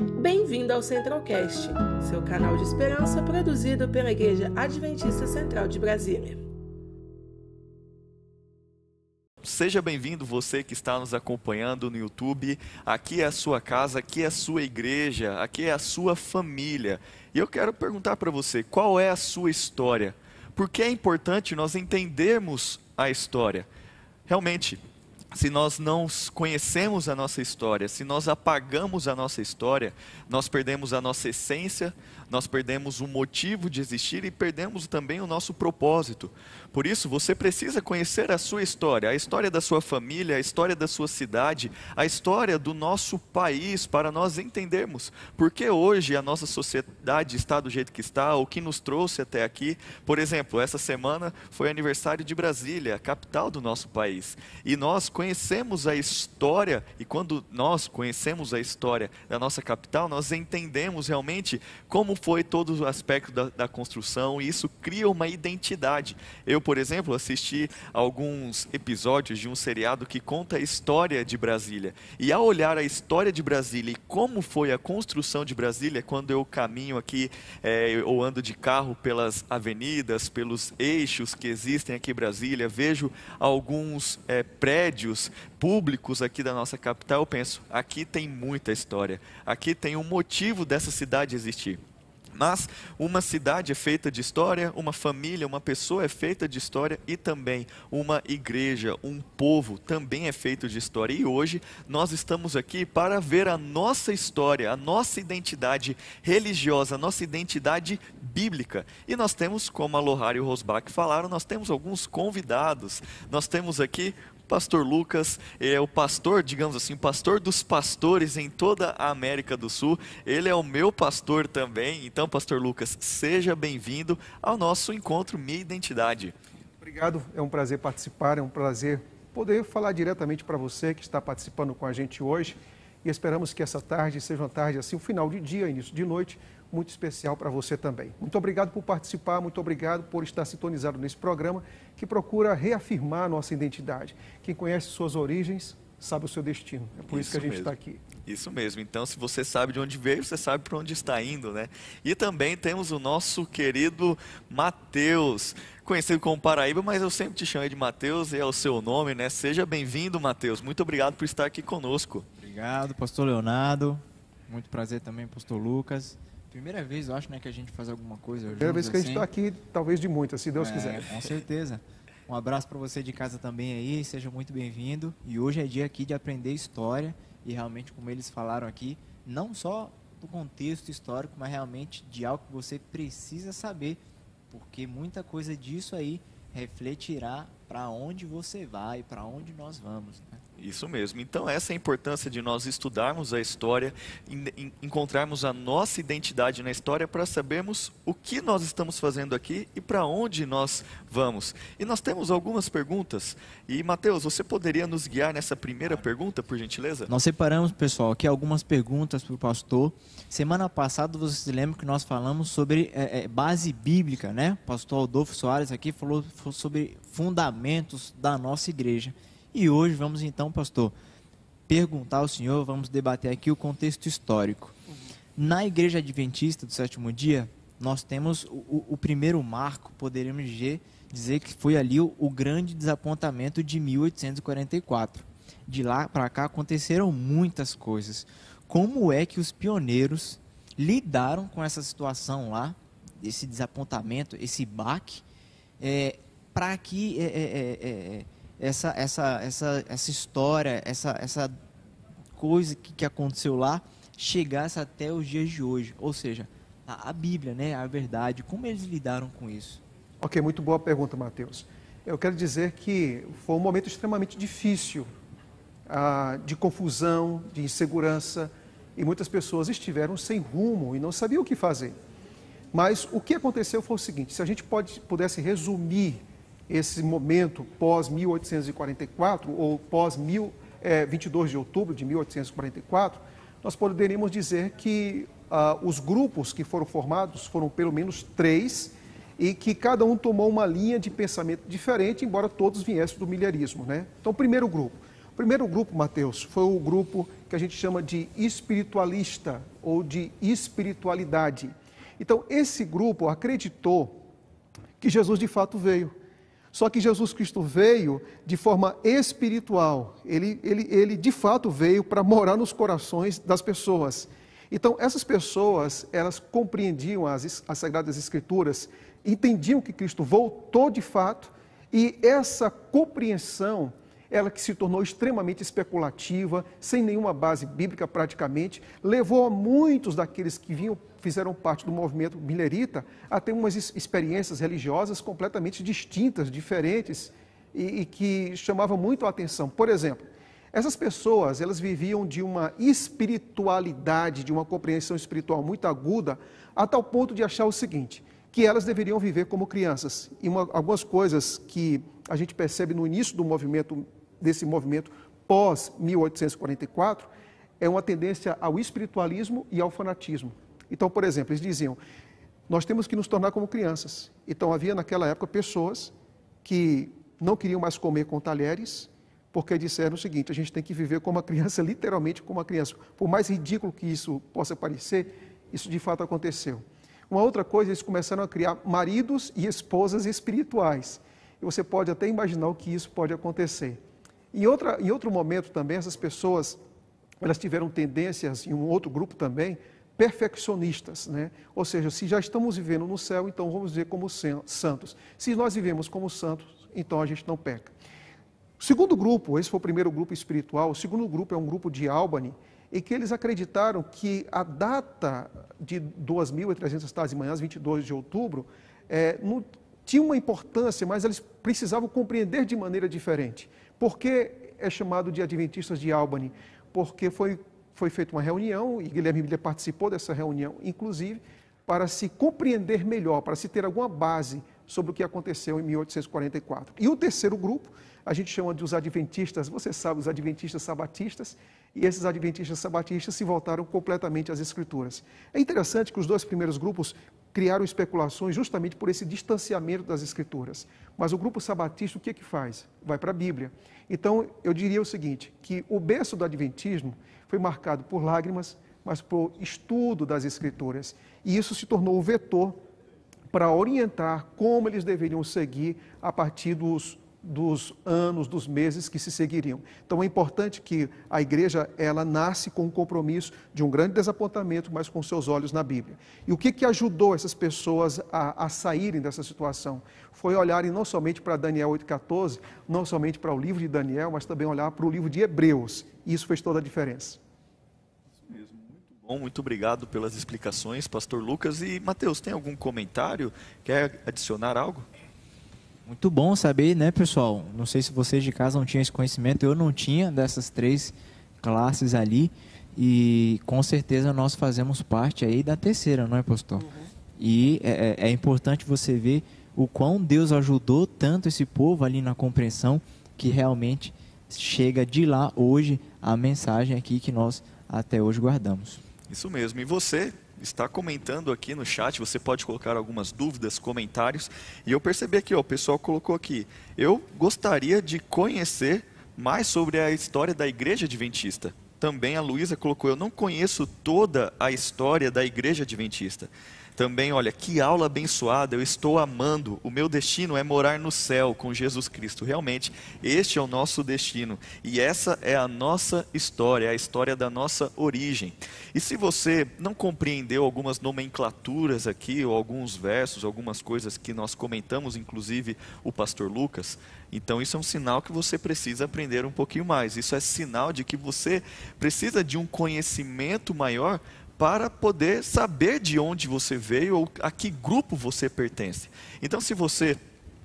Bem-vindo ao Centralcast, seu canal de esperança produzido pela Igreja Adventista Central de Brasília. Seja bem-vindo você que está nos acompanhando no YouTube. Aqui é a sua casa, aqui é a sua igreja, aqui é a sua família. E eu quero perguntar para você, qual é a sua história? Por que é importante nós entendermos a história? Realmente, se nós não conhecemos a nossa história, se nós apagamos a nossa história, nós perdemos a nossa essência, nós perdemos o motivo de existir e perdemos também o nosso propósito. Por isso, você precisa conhecer a sua história, a história da sua família, a história da sua cidade, a história do nosso país, para nós entendermos por que hoje a nossa sociedade está do jeito que está, o que nos trouxe até aqui. Por exemplo, essa semana foi aniversário de Brasília, a capital do nosso país. E nós conhecemos a história, e quando nós conhecemos a história da nossa capital, nós entendemos realmente como foi todo o aspecto da, da construção, e isso cria uma identidade. Eu, por exemplo, assisti alguns episódios de um seriado que conta a história de Brasília. E ao olhar a história de Brasília e como foi a construção de Brasília, quando eu caminho aqui é, ou ando de carro pelas avenidas, pelos eixos que existem aqui em Brasília, vejo alguns é, prédios públicos aqui da nossa capital, eu penso, aqui tem muita história, aqui tem um motivo dessa cidade existir. Mas uma cidade é feita de história, uma família, uma pessoa é feita de história e também uma igreja, um povo também é feito de história. E hoje nós estamos aqui para ver a nossa história, a nossa identidade religiosa, a nossa identidade bíblica. E nós temos, como a Lohar e o Rosbach falaram, nós temos alguns convidados. Nós temos aqui Pastor Lucas é o pastor, digamos assim, pastor dos pastores em toda a América do Sul. Ele é o meu pastor também. Então, Pastor Lucas, seja bem-vindo ao nosso encontro Minha Identidade. Obrigado, é um prazer participar, é um prazer poder falar diretamente para você que está participando com a gente hoje. E esperamos que essa tarde seja uma tarde assim, um final de dia, início de noite, muito especial para você também. Muito obrigado por participar, muito obrigado por estar sintonizado nesse programa que procura reafirmar a nossa identidade. Quem conhece suas origens sabe o seu destino. É por isso, isso que a gente está aqui. Isso mesmo. Então, se você sabe de onde veio, você sabe para onde está indo, né? E também temos o nosso querido Mateus, conhecido como Paraíba, mas eu sempre te chamei de Mateus e é o seu nome, né? Seja bem-vindo, Mateus. Muito obrigado por estar aqui conosco. Obrigado, pastor Leonardo. Muito prazer também, pastor Lucas. Primeira vez, eu acho, né, que a gente faz alguma coisa. Primeira vez que assim. a gente está aqui, talvez de muitas, se Deus é, quiser. Com certeza. Um abraço para você de casa também aí, seja muito bem-vindo. E hoje é dia aqui de aprender história e realmente, como eles falaram aqui, não só do contexto histórico, mas realmente de algo que você precisa saber, porque muita coisa disso aí refletirá para onde você vai, para onde nós vamos. Né? Isso mesmo. Então, essa é a importância de nós estudarmos a história, encontrarmos a nossa identidade na história para sabermos o que nós estamos fazendo aqui e para onde nós vamos. E nós temos algumas perguntas. E, Mateus, você poderia nos guiar nessa primeira pergunta, por gentileza? Nós separamos, pessoal, aqui algumas perguntas para o pastor. Semana passada, você se lembra que nós falamos sobre é, é, base bíblica, né? O pastor Adolfo Soares aqui falou sobre fundamentos da nossa igreja. E hoje vamos então, pastor, perguntar ao senhor, vamos debater aqui o contexto histórico. Na igreja adventista do sétimo dia, nós temos o, o primeiro marco, poderíamos dizer, que foi ali o, o grande desapontamento de 1844. De lá para cá aconteceram muitas coisas. Como é que os pioneiros lidaram com essa situação lá, esse desapontamento, esse baque, é, para que é, é, é, essa, essa, essa, essa história, essa, essa coisa que, que aconteceu lá chegasse até os dias de hoje. Ou seja, a, a Bíblia, né, a verdade, como eles lidaram com isso? Ok, muito boa pergunta, Mateus. Eu quero dizer que foi um momento extremamente difícil, ah, de confusão, de insegurança, e muitas pessoas estiveram sem rumo e não sabiam o que fazer. Mas o que aconteceu foi o seguinte: se a gente pode, pudesse resumir esse momento pós-1844 ou pós-22 de outubro de 1844, nós poderíamos dizer que ah, os grupos que foram formados foram pelo menos três e que cada um tomou uma linha de pensamento diferente, embora todos viessem do milharismo. Né? Então, primeiro grupo. O primeiro grupo, Mateus, foi o grupo que a gente chama de espiritualista ou de espiritualidade. Então, esse grupo acreditou que Jesus de fato veio. Só que Jesus Cristo veio de forma espiritual. Ele, ele, ele de fato veio para morar nos corações das pessoas. Então, essas pessoas, elas compreendiam as, as Sagradas Escrituras, entendiam que Cristo voltou de fato, e essa compreensão, ela que se tornou extremamente especulativa, sem nenhuma base bíblica praticamente, levou a muitos daqueles que vinham, fizeram parte do movimento milerita a ter umas experiências religiosas completamente distintas, diferentes, e, e que chamavam muito a atenção. Por exemplo, essas pessoas, elas viviam de uma espiritualidade, de uma compreensão espiritual muito aguda, a tal ponto de achar o seguinte, que elas deveriam viver como crianças. E uma, algumas coisas que a gente percebe no início do movimento, desse movimento pós 1844, é uma tendência ao espiritualismo e ao fanatismo. Então, por exemplo, eles diziam, nós temos que nos tornar como crianças. Então, havia naquela época pessoas que não queriam mais comer com talheres, porque disseram o seguinte: a gente tem que viver como uma criança, literalmente como uma criança. Por mais ridículo que isso possa parecer, isso de fato aconteceu. Uma outra coisa, eles começaram a criar maridos e esposas espirituais. E você pode até imaginar o que isso pode acontecer. Outra, em outro momento também, essas pessoas, elas tiveram tendências, em um outro grupo também, perfeccionistas, né? Ou seja, se já estamos vivendo no céu, então vamos viver como santos. Se nós vivemos como santos, então a gente não peca. O segundo grupo, esse foi o primeiro grupo espiritual, o segundo grupo é um grupo de Albany, em que eles acreditaram que a data de 2.300 tardes e manhãs, 22 de outubro, é, não, tinha uma importância, mas eles precisavam compreender de maneira diferente. Por que é chamado de Adventistas de Albany? Porque foi, foi feita uma reunião, e Guilherme Miller participou dessa reunião, inclusive, para se compreender melhor, para se ter alguma base sobre o que aconteceu em 1844. E o terceiro grupo a gente chama de os adventistas, você sabe, os adventistas sabatistas, e esses adventistas sabatistas se voltaram completamente às escrituras. É interessante que os dois primeiros grupos criaram especulações justamente por esse distanciamento das escrituras. Mas o grupo sabatista o que é que faz? Vai para a Bíblia. Então, eu diria o seguinte, que o berço do adventismo foi marcado por lágrimas, mas por estudo das escrituras. E isso se tornou o vetor para orientar como eles deveriam seguir a partir dos dos anos, dos meses que se seguiriam. Então é importante que a igreja ela nasce com um compromisso de um grande desapontamento, mas com seus olhos na Bíblia. E o que, que ajudou essas pessoas a, a saírem dessa situação? Foi olharem não somente para Daniel 8,14, não somente para o livro de Daniel, mas também olhar para o livro de Hebreus. E isso fez toda a diferença. Bom, muito obrigado pelas explicações, pastor Lucas. E Mateus, tem algum comentário? Quer adicionar algo? Muito bom saber, né, pessoal? Não sei se vocês de casa não tinham esse conhecimento, eu não tinha dessas três classes ali. E com certeza nós fazemos parte aí da terceira, não é, pastor? Uhum. E é, é, é importante você ver o quão Deus ajudou tanto esse povo ali na compreensão que realmente chega de lá hoje a mensagem aqui que nós até hoje guardamos. Isso mesmo. E você está comentando aqui no chat, você pode colocar algumas dúvidas, comentários. E eu percebi aqui, ó, o pessoal colocou aqui. Eu gostaria de conhecer mais sobre a história da igreja adventista. Também a Luísa colocou, eu não conheço toda a história da igreja adventista. Também, olha, que aula abençoada, eu estou amando. O meu destino é morar no céu com Jesus Cristo. Realmente, este é o nosso destino. E essa é a nossa história, é a história da nossa origem. E se você não compreendeu algumas nomenclaturas aqui, ou alguns versos, algumas coisas que nós comentamos, inclusive o pastor Lucas, então isso é um sinal que você precisa aprender um pouquinho mais. Isso é sinal de que você precisa de um conhecimento maior para poder saber de onde você veio ou a que grupo você pertence. Então, se você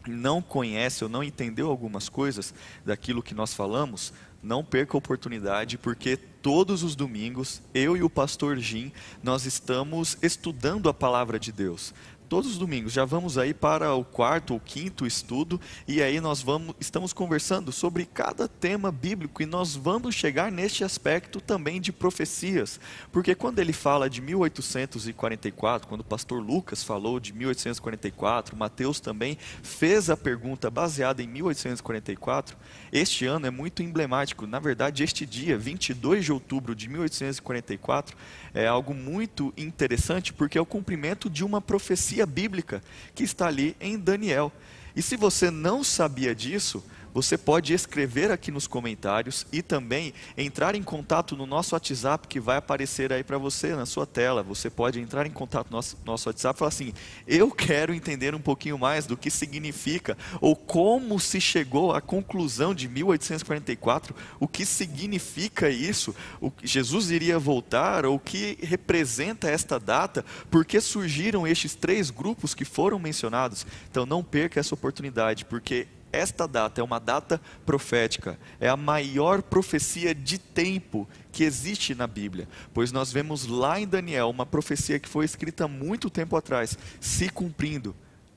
não conhece ou não entendeu algumas coisas daquilo que nós falamos, não perca a oportunidade, porque todos os domingos, eu e o pastor Jim, nós estamos estudando a palavra de Deus. Todos os domingos. Já vamos aí para o quarto ou quinto estudo e aí nós vamos estamos conversando sobre cada tema bíblico e nós vamos chegar neste aspecto também de profecias, porque quando ele fala de 1844, quando o pastor Lucas falou de 1844, Mateus também fez a pergunta baseada em 1844, este ano é muito emblemático. Na verdade, este dia, 22 de outubro de 1844, é algo muito interessante porque é o cumprimento de uma profecia bíblica que está ali em Daniel. E se você não sabia disso, você pode escrever aqui nos comentários e também entrar em contato no nosso WhatsApp que vai aparecer aí para você na sua tela. Você pode entrar em contato no nosso, nosso WhatsApp e falar assim: Eu quero entender um pouquinho mais do que significa ou como se chegou à conclusão de 1844, o que significa isso, o Jesus iria voltar, ou o que representa esta data, por que surgiram estes três grupos que foram mencionados. Então não perca essa oportunidade, porque esta data é uma data profética, é a maior profecia de tempo que existe na Bíblia, pois nós vemos lá em Daniel uma profecia que foi escrita muito tempo atrás, se cumprindo,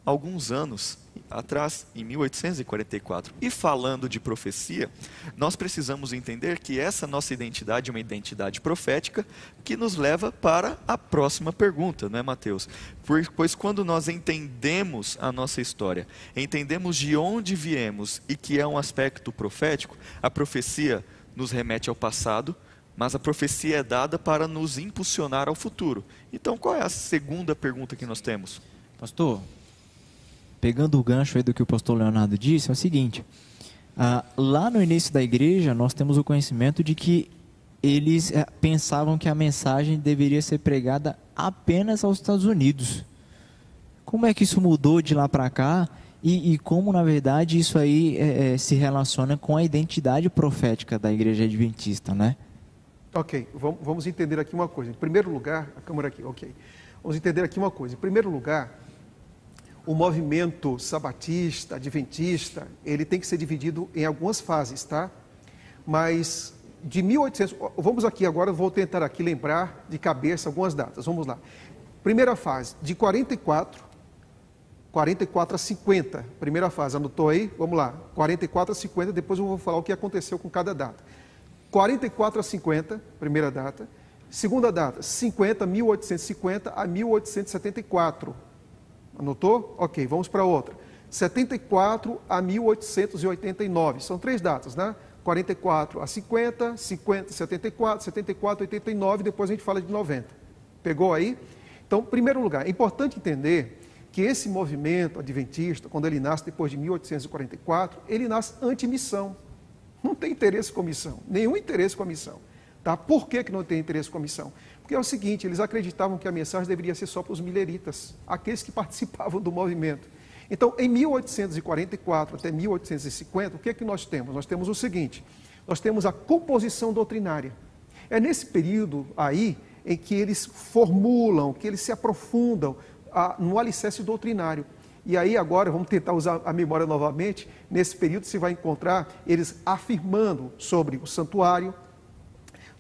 alguns anos atrás, em 1844. E falando de profecia, nós precisamos entender que essa nossa identidade é uma identidade profética que nos leva para a próxima pergunta, não é, Mateus? Pois quando nós entendemos a nossa história, entendemos de onde viemos e que é um aspecto profético, a profecia nos remete ao passado, mas a profecia é dada para nos impulsionar ao futuro. Então, qual é a segunda pergunta que nós temos? Pastor, pegando o gancho aí do que o pastor Leonardo disse, é o seguinte: ah, lá no início da igreja, nós temos o conhecimento de que eles eh, pensavam que a mensagem deveria ser pregada apenas aos Estados Unidos. Como é que isso mudou de lá para cá? E, e, como, na verdade, isso aí é, se relaciona com a identidade profética da igreja adventista, né? Ok, vamos entender aqui uma coisa. Em primeiro lugar, a câmera aqui, ok. Vamos entender aqui uma coisa. Em primeiro lugar, o movimento sabatista, adventista, ele tem que ser dividido em algumas fases, tá? Mas de 1800, vamos aqui agora, vou tentar aqui lembrar de cabeça algumas datas. Vamos lá. Primeira fase, de 44 44 a 50. Primeira fase, anotou aí? Vamos lá. 44 a 50, depois eu vou falar o que aconteceu com cada data. 44 a 50, primeira data. Segunda data, 50, 1850 a 1874. Anotou? Ok, vamos para outra. 74 a 1889. São três datas, né? 44 a 50, 50, 74, 74, 89, depois a gente fala de 90. Pegou aí? Então, em primeiro lugar, é importante entender que esse movimento adventista, quando ele nasce depois de 1844, ele nasce anti-missão. Não tem interesse com missão, nenhum interesse com a missão. Tá? Por que, que não tem interesse com a missão? Porque é o seguinte, eles acreditavam que a mensagem deveria ser só para os mileritas, aqueles que participavam do movimento. Então, em 1844 até 1850, o que é que nós temos? Nós temos o seguinte, nós temos a composição doutrinária. É nesse período aí em que eles formulam, que eles se aprofundam a, no alicerce doutrinário. E aí agora, vamos tentar usar a memória novamente, nesse período você vai encontrar eles afirmando sobre o santuário,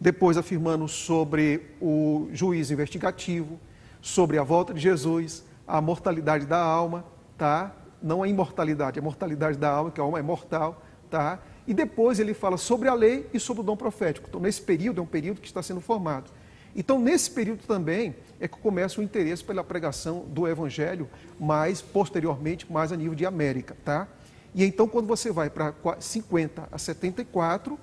depois afirmando sobre o juízo investigativo, sobre a volta de Jesus, a mortalidade da alma, tá? Não a imortalidade, a mortalidade da alma, que a alma é mortal, tá? E depois ele fala sobre a lei e sobre o dom profético. Então, nesse período, é um período que está sendo formado. Então, nesse período também é que começa o interesse pela pregação do Evangelho, mais posteriormente, mais a nível de América, tá? E então, quando você vai para 50 a 74,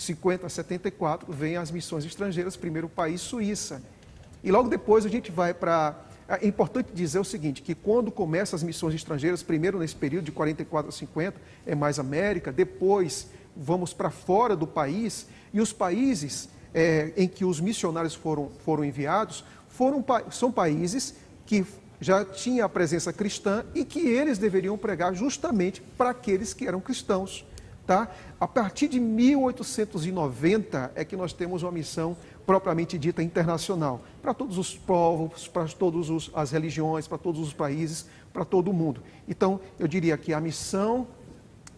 50 a 74, vem as missões estrangeiras, primeiro país, Suíça. E logo depois a gente vai para. É importante dizer o seguinte: que quando começam as missões estrangeiras, primeiro nesse período de 44 a 50, é mais América, depois vamos para fora do país, e os países é, em que os missionários foram, foram enviados foram, são países que já tinham a presença cristã e que eles deveriam pregar justamente para aqueles que eram cristãos. Tá? A partir de 1890 é que nós temos uma missão propriamente dita internacional, para todos os povos, para todas as religiões, para todos os países, para todo o mundo. Então, eu diria que a missão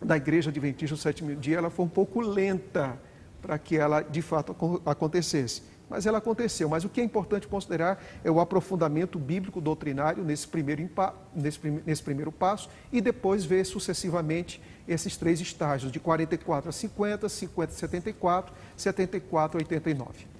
da Igreja Adventista do Sétimo Dia ela foi um pouco lenta para que ela de fato acontecesse. mas ela aconteceu. Mas o que é importante considerar é o aprofundamento bíblico doutrinário nesse primeiro, nesse, nesse primeiro passo e depois ver sucessivamente esses três estágios, de 44 a 50, 50 a 74, 74 a 89.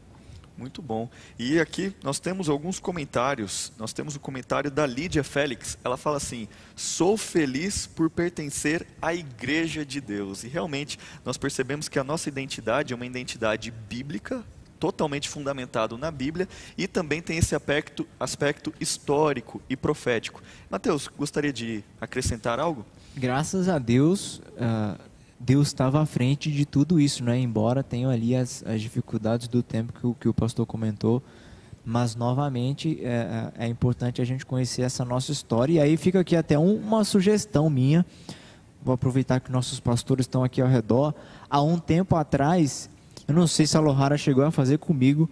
Muito bom. E aqui nós temos alguns comentários. Nós temos o comentário da Lídia Félix. Ela fala assim: Sou feliz por pertencer à Igreja de Deus. E realmente nós percebemos que a nossa identidade é uma identidade bíblica, totalmente fundamentado na Bíblia e também tem esse aspecto, aspecto histórico e profético. Mateus, gostaria de acrescentar algo? Graças a Deus, uh, Deus estava à frente de tudo isso, né? embora tenham ali as, as dificuldades do tempo que o, que o pastor comentou. Mas, novamente, é, é, é importante a gente conhecer essa nossa história. E aí fica aqui até um, uma sugestão minha. Vou aproveitar que nossos pastores estão aqui ao redor. Há um tempo atrás, eu não sei se a Lohara chegou a fazer comigo,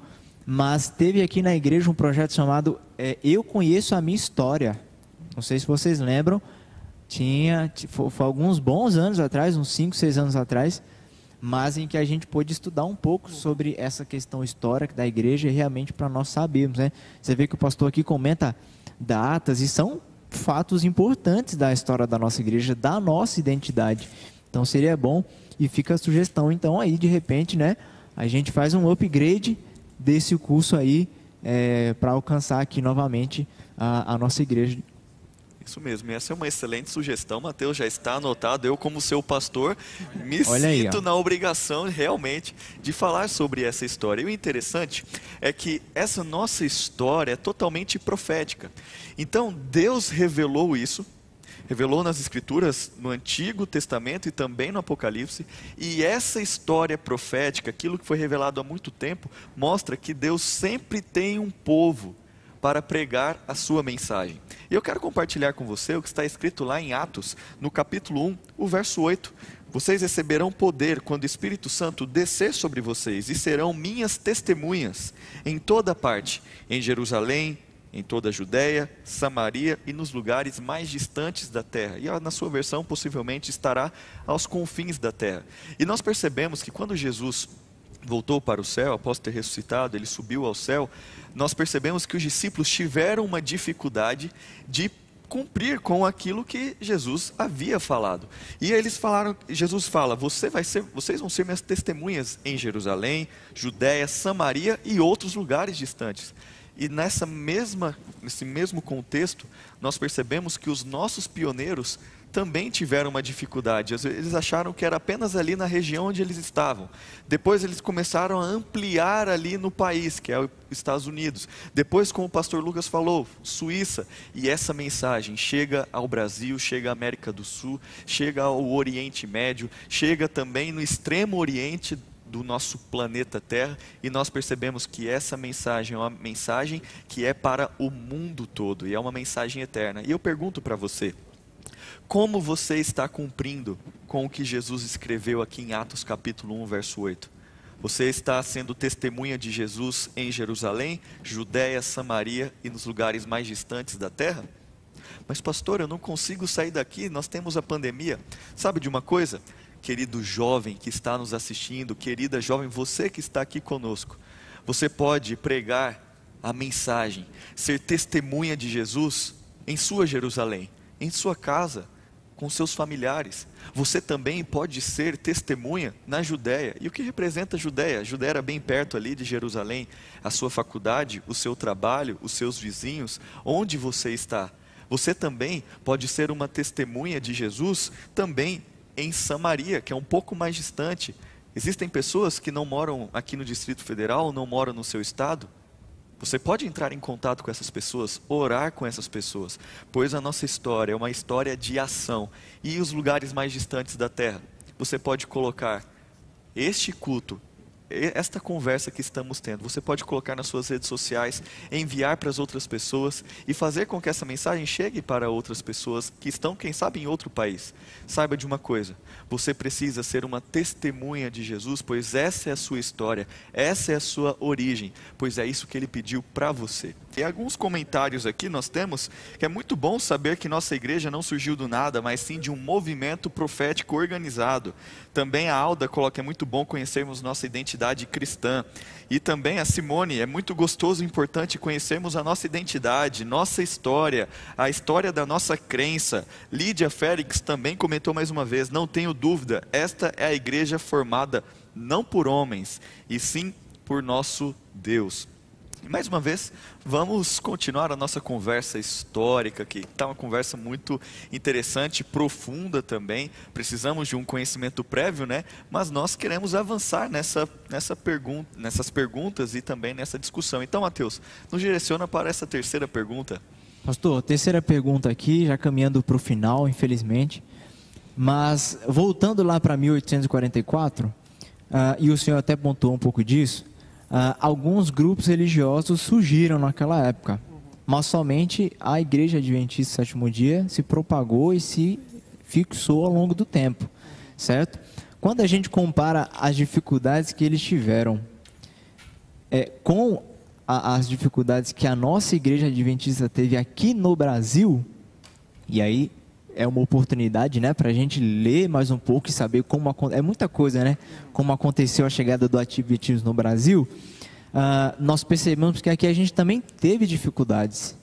mas teve aqui na igreja um projeto chamado é, Eu Conheço a Minha História. Não sei se vocês lembram. Tinha, foi, foi alguns bons anos atrás, uns 5, 6 anos atrás, mas em que a gente pôde estudar um pouco sobre essa questão histórica da igreja e realmente para nós sabermos. Né? Você vê que o pastor aqui comenta datas e são fatos importantes da história da nossa igreja, da nossa identidade. Então seria bom e fica a sugestão, então, aí, de repente, né? A gente faz um upgrade desse curso aí é, para alcançar aqui novamente a, a nossa igreja isso mesmo, essa é uma excelente sugestão, Mateus, já está anotado. Eu, como seu pastor, me Olha sinto aí, na obrigação realmente de falar sobre essa história. E o interessante é que essa nossa história é totalmente profética. Então, Deus revelou isso revelou nas Escrituras, no Antigo Testamento e também no Apocalipse, e essa história profética, aquilo que foi revelado há muito tempo, mostra que Deus sempre tem um povo para pregar a sua mensagem. E eu quero compartilhar com você o que está escrito lá em Atos, no capítulo 1, o verso 8. Vocês receberão poder quando o Espírito Santo descer sobre vocês e serão minhas testemunhas em toda parte, em Jerusalém, em toda a Judéia, Samaria e nos lugares mais distantes da terra. E na sua versão, possivelmente estará aos confins da terra. E nós percebemos que quando Jesus voltou para o céu, após ter ressuscitado, ele subiu ao céu, nós percebemos que os discípulos tiveram uma dificuldade de cumprir com aquilo que Jesus havia falado. E eles falaram, Jesus fala: Você vai ser, vocês vão ser minhas testemunhas em Jerusalém, Judéia, Samaria e outros lugares distantes. E nessa mesma, nesse mesmo contexto, nós percebemos que os nossos pioneiros também tiveram uma dificuldade. Eles acharam que era apenas ali na região onde eles estavam. Depois eles começaram a ampliar ali no país, que é os Estados Unidos. Depois, como o pastor Lucas falou, Suíça. E essa mensagem chega ao Brasil, chega à América do Sul, chega ao Oriente Médio, chega também no extremo Oriente do nosso planeta Terra e nós percebemos que essa mensagem é uma mensagem que é para o mundo todo e é uma mensagem eterna. E eu pergunto para você, como você está cumprindo com o que Jesus escreveu aqui em Atos capítulo 1, verso 8? Você está sendo testemunha de Jesus em Jerusalém, Judéia, Samaria e nos lugares mais distantes da terra? Mas pastor, eu não consigo sair daqui, nós temos a pandemia. Sabe de uma coisa? Querido jovem que está nos assistindo, querida jovem, você que está aqui conosco, você pode pregar a mensagem, ser testemunha de Jesus em sua Jerusalém, em sua casa, com seus familiares. Você também pode ser testemunha na Judéia. E o que representa a Judéia? A Judéia era bem perto ali de Jerusalém, a sua faculdade, o seu trabalho, os seus vizinhos, onde você está. Você também pode ser uma testemunha de Jesus também em Samaria, que é um pouco mais distante. Existem pessoas que não moram aqui no Distrito Federal, não moram no seu estado. Você pode entrar em contato com essas pessoas, orar com essas pessoas, pois a nossa história é uma história de ação. E os lugares mais distantes da terra, você pode colocar este culto esta conversa que estamos tendo, você pode colocar nas suas redes sociais, enviar para as outras pessoas e fazer com que essa mensagem chegue para outras pessoas que estão, quem sabe, em outro país. Saiba de uma coisa: você precisa ser uma testemunha de Jesus, pois essa é a sua história, essa é a sua origem, pois é isso que ele pediu para você. E alguns comentários aqui nós temos que é muito bom saber que nossa igreja não surgiu do nada, mas sim de um movimento profético organizado. Também a Alda coloca que é muito bom conhecermos nossa identidade cristã. E também a Simone, é muito gostoso e importante conhecermos a nossa identidade, nossa história, a história da nossa crença. Lídia Félix também comentou mais uma vez: não tenho dúvida, esta é a igreja formada não por homens, e sim por nosso Deus. Mais uma vez, vamos continuar a nossa conversa histórica, que está uma conversa muito interessante, profunda também. Precisamos de um conhecimento prévio, né? Mas nós queremos avançar nessa, nessa pergunta, nessas perguntas e também nessa discussão. Então, Mateus, nos direciona para essa terceira pergunta. Pastor, terceira pergunta aqui, já caminhando para o final, infelizmente. Mas voltando lá para 1844, uh, e o senhor até pontuou um pouco disso, uh, alguns grupos religiosos surgiram naquela época, mas somente a Igreja Adventista Sétimo Dia se propagou e se fixou ao longo do tempo, certo? Quando a gente compara as dificuldades que eles tiveram é, com a, as dificuldades que a nossa Igreja Adventista teve aqui no Brasil, e aí é uma oportunidade, né, para a gente ler mais um pouco e saber como é muita coisa, né, como aconteceu a chegada do ativismo no Brasil. Uh, nós percebemos que aqui a gente também teve dificuldades,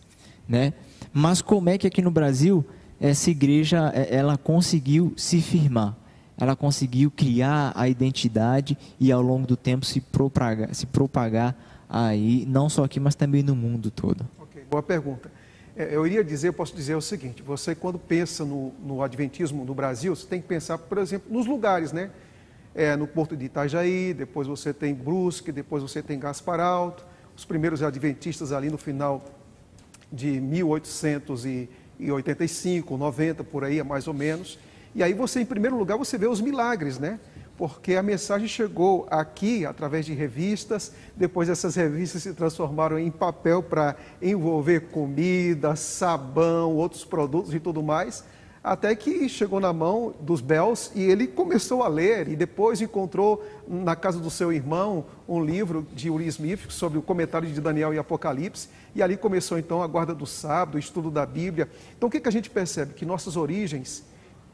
né? Mas como é que aqui no Brasil essa igreja é, ela conseguiu se firmar? Ela conseguiu criar a identidade e ao longo do tempo se propagar, se propagar aí, não só aqui, mas também no mundo todo. Ok, boa pergunta. É, eu iria dizer, eu posso dizer o seguinte: você quando pensa no, no Adventismo no Brasil, você tem que pensar, por exemplo, nos lugares, né? É, no Porto de Itajaí, depois você tem Brusque, depois você tem Gaspar Alto, os primeiros adventistas ali no final de 1885, 90, por aí, mais ou menos. E aí você, em primeiro lugar, você vê os milagres, né? Porque a mensagem chegou aqui através de revistas, depois essas revistas se transformaram em papel para envolver comida, sabão, outros produtos e tudo mais, até que chegou na mão dos Bells e ele começou a ler e depois encontrou na casa do seu irmão um livro de Uri Smith sobre o comentário de Daniel e Apocalipse e ali começou então a guarda do sábado, o estudo da Bíblia. Então o que, que a gente percebe? Que nossas origens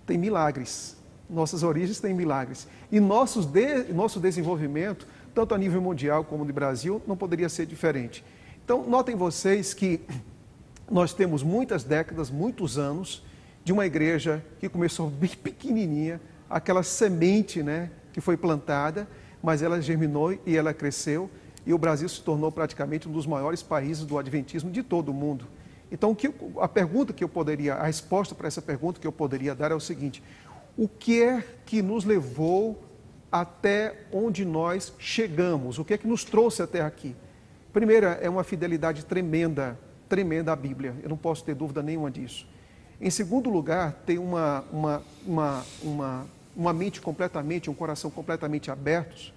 têm milagres, nossas origens têm milagres. E nossos de, nosso desenvolvimento, tanto a nível mundial como no Brasil, não poderia ser diferente. Então, notem vocês que nós temos muitas décadas, muitos anos, de uma igreja que começou bem pequenininha, aquela semente né, que foi plantada, mas ela germinou e ela cresceu, e o Brasil se tornou praticamente um dos maiores países do adventismo de todo o mundo. Então, a pergunta que eu poderia, a resposta para essa pergunta que eu poderia dar é o seguinte: o que é que nos levou até onde nós chegamos, o que é que nos trouxe até aqui. Primeira, é uma fidelidade tremenda, tremenda à Bíblia, eu não posso ter dúvida nenhuma disso. Em segundo lugar, tem uma, uma, uma, uma, uma mente completamente, um coração completamente abertos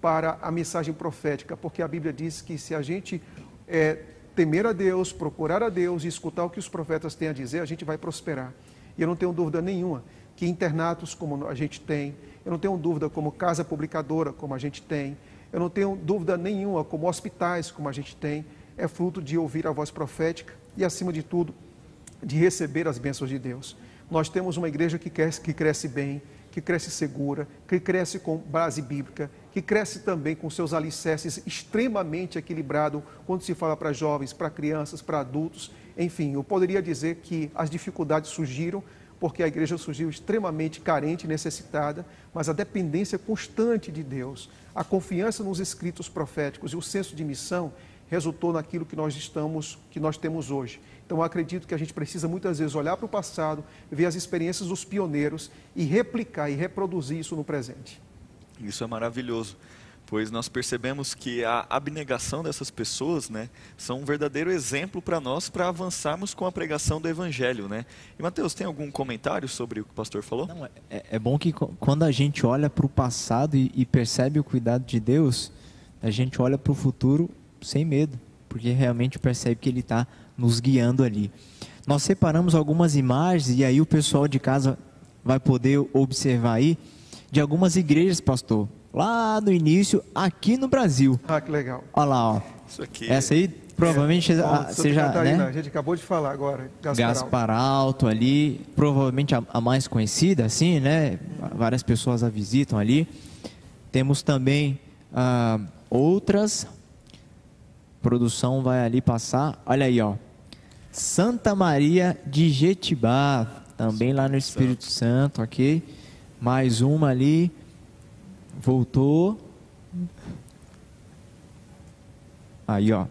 para a mensagem profética, porque a Bíblia diz que se a gente é, temer a Deus, procurar a Deus e escutar o que os profetas têm a dizer, a gente vai prosperar. E eu não tenho dúvida nenhuma que internatos como a gente tem, eu não tenho dúvida como casa publicadora como a gente tem, eu não tenho dúvida nenhuma como hospitais como a gente tem, é fruto de ouvir a voz profética e, acima de tudo, de receber as bênçãos de Deus. Nós temos uma igreja que cresce, que cresce bem, que cresce segura, que cresce com base bíblica, que cresce também com seus alicerces extremamente equilibrado quando se fala para jovens, para crianças, para adultos. Enfim, eu poderia dizer que as dificuldades surgiram, porque a igreja surgiu extremamente carente e necessitada, mas a dependência constante de Deus, a confiança nos escritos proféticos e o senso de missão resultou naquilo que nós estamos, que nós temos hoje. Então, acredito que a gente precisa muitas vezes olhar para o passado, ver as experiências dos pioneiros e replicar e reproduzir isso no presente. Isso é maravilhoso pois nós percebemos que a abnegação dessas pessoas, né, são um verdadeiro exemplo para nós para avançarmos com a pregação do evangelho, né? E Mateus, tem algum comentário sobre o que o pastor falou? Não, é, é bom que quando a gente olha para o passado e, e percebe o cuidado de Deus, a gente olha para o futuro sem medo, porque realmente percebe que Ele está nos guiando ali. Nós separamos algumas imagens e aí o pessoal de casa vai poder observar aí de algumas igrejas, pastor, lá no início, aqui no Brasil. Ah, que legal. Olha lá, ó. Isso aqui. Essa aí provavelmente Bom, a- já, Catarina, a né? gente acabou de falar agora. Gaspar. Gaspar Alto ali, provavelmente a, a mais conhecida, assim, né? Várias pessoas a visitam ali. Temos também ah, outras. Produção vai ali passar. Olha aí, ó. Santa Maria de Jetibá, também lá no Espírito Santo, ok? Mais uma ali. Voltou. Aí, ó.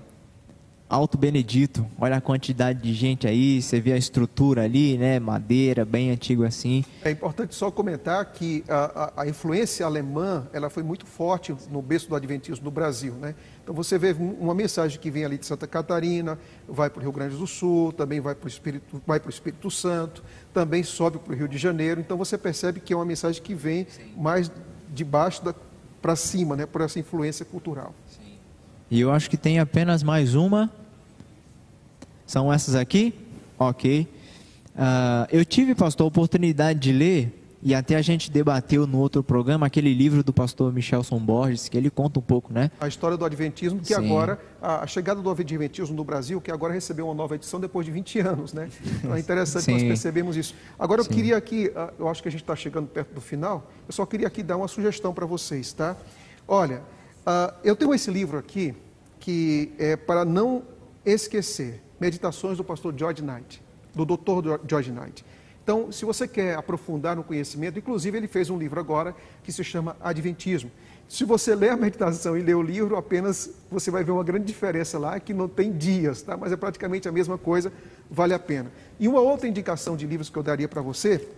Alto Benedito, olha a quantidade de gente aí, você vê a estrutura ali, né? Madeira, bem antigo assim. É importante só comentar que a, a- a influência alemã ela foi muito forte no berço do Adventismo no Brasil. Né? Então você vê um- uma mensagem que vem ali de Santa Catarina, vai para o Rio Grande do Sul, também vai para o Espírito, vai para o Espírito Santo, também sobe para o Rio de Janeiro. Então você percebe que é uma mensagem que vem mais de baixo para cima, né? por essa influência cultural. E eu acho que tem apenas mais uma. São essas aqui? Ok. Ah, eu tive, pastor, a oportunidade de ler, e até a gente debateu no outro programa, aquele livro do pastor Michelson Borges, que ele conta um pouco, né? A história do Adventismo, que Sim. agora, a, chegada do Adventismo no Brasil, que agora recebeu uma nova edição depois de 20 anos, né? Então é interessante nós Sim. percebemos isso. Agora eu Sim. queria aqui, ah, eu acho que a gente está chegando perto do final, eu só queria aqui dar uma sugestão para vocês, tá? Olha, ah, eu tenho esse livro aqui, que é para não esquecer, Meditações do pastor George Knight, do Dr. George Knight. Então, se você quer aprofundar no conhecimento, inclusive ele fez um livro agora que se chama Adventismo. Se você ler a meditação e ler o livro, apenas você vai ver uma grande diferença lá, que não tem dias, tá? mas é praticamente a mesma coisa, vale a pena. E uma outra indicação de livros que eu daria para você,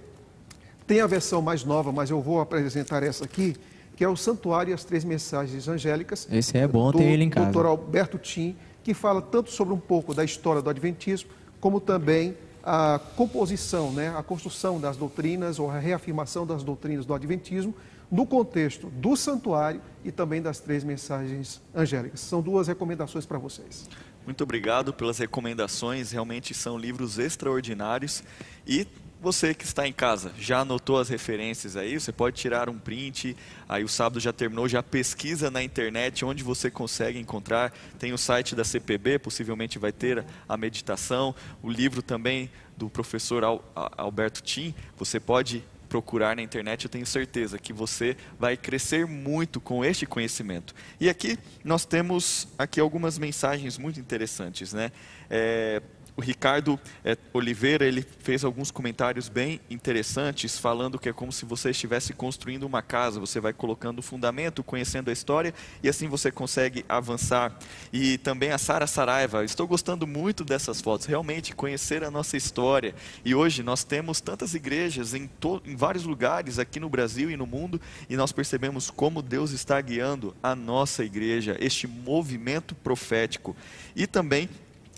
tem a versão mais nova, mas eu vou apresentar essa aqui, que é o Santuário e as Três Mensagens Angélicas. Esse é bom do ter ele em casa. Dr. Alberto Tim, que fala tanto sobre um pouco da história do Adventismo, como também a composição, né, a construção das doutrinas ou a reafirmação das doutrinas do Adventismo no contexto do santuário e também das três mensagens angélicas. São duas recomendações para vocês. Muito obrigado pelas recomendações, realmente são livros extraordinários. E você que está em casa, já anotou as referências aí? Você pode tirar um print, aí o sábado já terminou, já pesquisa na internet onde você consegue encontrar. Tem o site da CPB, possivelmente vai ter a meditação, o livro também do professor Alberto Tim, você pode procurar na internet, eu tenho certeza que você vai crescer muito com este conhecimento. E aqui nós temos aqui algumas mensagens muito interessantes, né? É, o Ricardo é, Oliveira ele fez alguns comentários bem interessantes, falando que é como se você estivesse construindo uma casa. Você vai colocando o fundamento, conhecendo a história e assim você consegue avançar. E também a Sara Saraiva, estou gostando muito dessas fotos. Realmente conhecer a nossa história. E hoje nós temos tantas igrejas em, em vários lugares aqui no Brasil e no mundo e nós percebemos como Deus está guiando a nossa igreja, este movimento profético. E também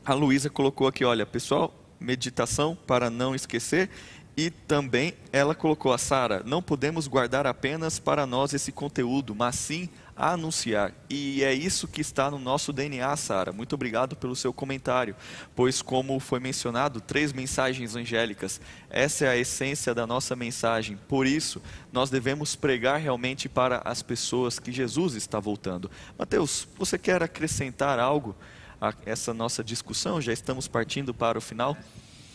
a Luísa colocou aqui, olha, pessoal, meditação para não esquecer. E também ela colocou a Sara, não podemos guardar apenas para nós esse conteúdo, mas sim anunciar. E é isso que está no nosso DNA, Sara. Muito obrigado pelo seu comentário, pois como foi mencionado, três mensagens angélicas. Essa é a essência da nossa mensagem. Por isso, nós devemos pregar realmente para as pessoas que Jesus está voltando. Mateus, você quer acrescentar algo? A essa nossa discussão? Já estamos partindo para o final.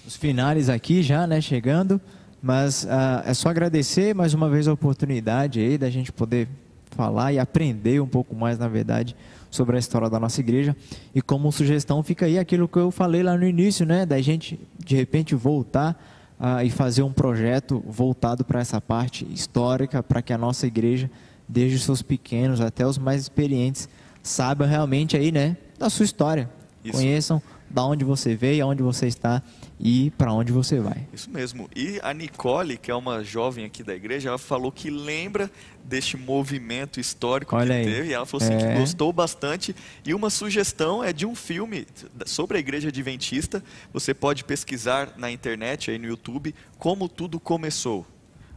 Os finais aqui já, né, chegando. Mas ah, é só agradecer mais uma vez a oportunidade aí da gente poder falar e aprender um pouco mais, na verdade, sobre a história da nossa igreja. E como sugestão fica aí aquilo que eu falei lá no início, né, da gente de repente voltar ah, e fazer um projeto voltado para essa parte histórica, para que a nossa igreja, desde os seus pequenos até os mais experientes, saibam realmente aí, né, da sua história. Isso. Conheçam da onde você veio, aonde você está e para onde você vai. Isso mesmo. E a Nicole, que é uma jovem aqui da igreja, ela falou que lembra deste movimento histórico Olha que aí. teve. E ela falou assim É. que gostou bastante. E uma sugestão é de um filme sobre a igreja adventista. Você pode pesquisar na internet, aí no YouTube, como tudo começou.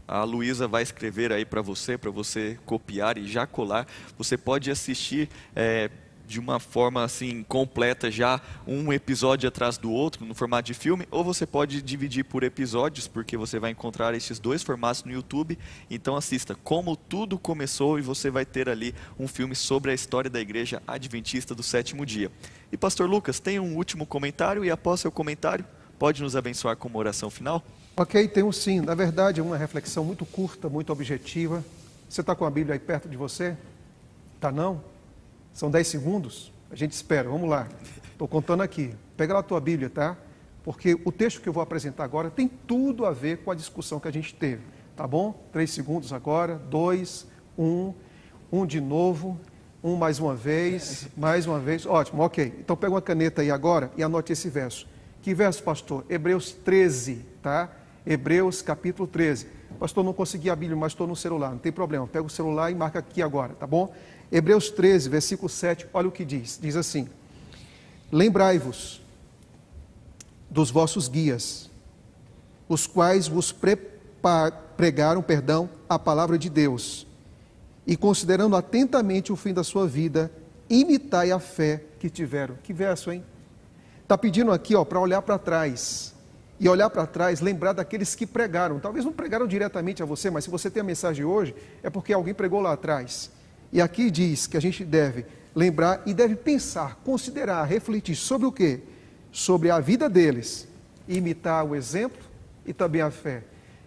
A Luísa vai escrever aí para você, para você copiar e já colar. Você pode assistir é, de uma forma assim completa já um episódio atrás do outro no formato de filme, ou você pode dividir por episódios, porque você vai encontrar esses dois formatos no YouTube. Então assista Como Tudo Começou e você vai ter ali um filme sobre a história da Igreja Adventista do Sétimo Dia. E Pastor Lucas, tem um último comentário e após seu comentário, pode nos abençoar com uma oração final? Ok, tenho sim. Na verdade, é uma reflexão muito curta, muito objetiva. Você está com a Bíblia aí perto de você? Tá não? São 10 segundos? A gente espera, vamos lá. Estou contando aqui. Pega lá a tua Bíblia, tá? Porque o texto que eu vou apresentar agora tem tudo a ver com a discussão que a gente teve. Tá bom? Três segundos agora. Dois, um, um de novo, um mais uma vez, mais uma vez. Ótimo, ok. Então pega uma caneta aí agora e anote esse verso. Que verso, pastor? Hebreus 13, tá? Hebreus capítulo 13. Pastor, não consegui a Bíblia, mas estou no celular, não tem problema. Pega o celular e marca aqui agora, tá bom? Hebreus 13, versículo 7, olha o que diz: diz assim: Lembrai-vos dos vossos guias, os quais vos pregaram, perdão, a palavra de Deus, e considerando atentamente o fim da sua vida, imitai a fé que tiveram. Que verso, hein? Está pedindo aqui, ó, para olhar para trás. E olhar para trás, lembrar daqueles que pregaram. Talvez não pregaram diretamente a você, mas se você tem a mensagem hoje, é porque alguém pregou lá atrás. E aqui diz que a gente deve lembrar e deve pensar, considerar, refletir sobre o quê? Sobre a vida deles, imitar o exemplo e também a fé.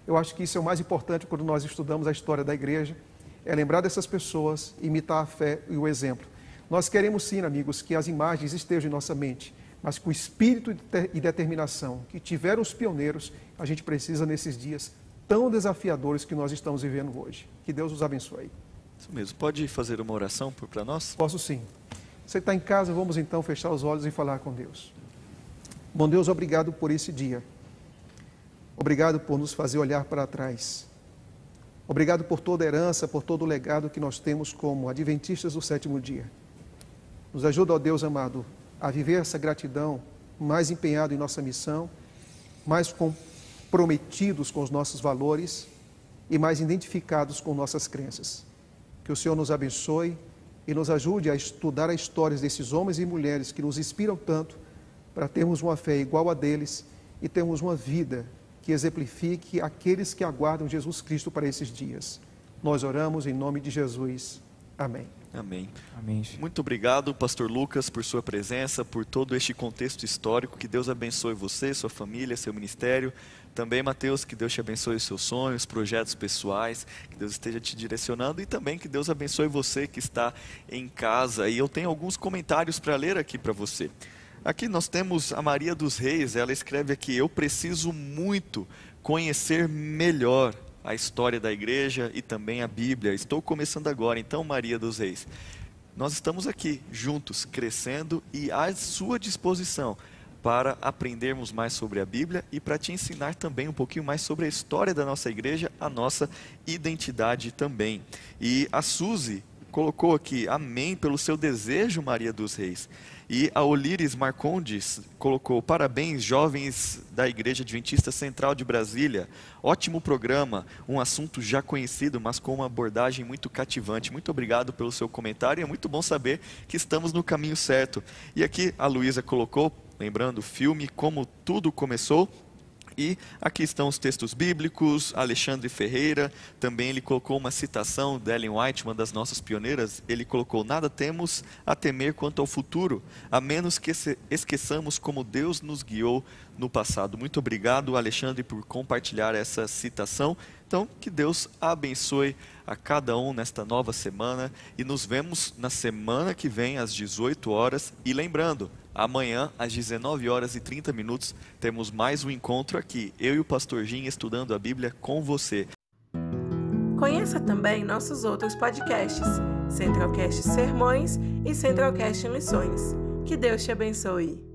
Eu acho que isso é o mais importante quando nós estudamos a história da igreja, é lembrar dessas pessoas, imitar a fé e o exemplo. Nós queremos sim, amigos, que as imagens estejam em nossa mente, mas com espírito e determinação que tiveram os pioneiros, a gente precisa nesses dias tão desafiadores que nós estamos vivendo hoje. Que Deus os abençoe. Isso mesmo. Pode fazer uma oração para nós? Posso sim. Você está em casa, vamos então fechar os olhos e falar com Deus. Bom Deus, obrigado por esse dia. Obrigado por nos fazer olhar para trás. Obrigado por toda a herança, por todo o legado que nós temos como adventistas do sétimo dia. Nos ajuda, ó Deus amado, a viver essa gratidão mais empenhado em nossa missão, mais comprometidos com os nossos valores e mais identificados com nossas crenças. Que o Senhor nos abençoe e nos ajude a estudar as histórias desses homens e mulheres que nos inspiram tanto para termos uma fé igual a deles e termos uma vida que exemplifique aqueles que aguardam Jesus Cristo para esses dias. Nós oramos em nome de Jesus. Amém. Amém. Amém. Muito obrigado, Pastor Lucas, por sua presença, por todo este contexto histórico. Que Deus abençoe você, sua família, seu ministério. Também, Mateus, que Deus te abençoe os seus sonhos, projetos pessoais, que Deus esteja te direcionando e também que Deus abençoe você que está em casa. E eu tenho alguns comentários para ler aqui para você. Aqui nós temos a Maria dos Reis, ela escreve aqui: Eu preciso muito conhecer melhor a história da igreja e também a Bíblia. Estou começando agora, então, Maria dos Reis. Nós estamos aqui juntos, crescendo e à sua disposição para aprendermos mais sobre a Bíblia e para te ensinar também um pouquinho mais sobre a história da nossa igreja, a nossa identidade também. E a Suzy colocou aqui, amém pelo seu desejo, Maria dos Reis. E a Olires Marcondes colocou: parabéns, jovens da Igreja Adventista Central de Brasília. Ótimo programa, um assunto já conhecido, mas com uma abordagem muito cativante. Muito obrigado pelo seu comentário. É muito bom saber que estamos no caminho certo. E aqui a Luísa colocou, lembrando o filme Como Tudo Começou, e aqui estão os textos bíblicos, Alexandre Ferreira, também ele colocou uma citação de Ellen White, uma das nossas pioneiras, ele colocou, nada temos a temer quanto ao futuro, a menos que esqueçamos como Deus nos guiou no passado. Muito obrigado, Alexandre, por compartilhar essa citação. Então, que Deus abençoe a cada um nesta nova semana e nos vemos na semana que vem às 18 horas e lembrando, Amanhã, às 19 horas e 30 minutos, temos mais um encontro aqui, eu e o Pastor Jim estudando a Bíblia com você. Conheça também nossos outros podcasts, Centralcast Sermões e Centralcast Missões. Que Deus te abençoe.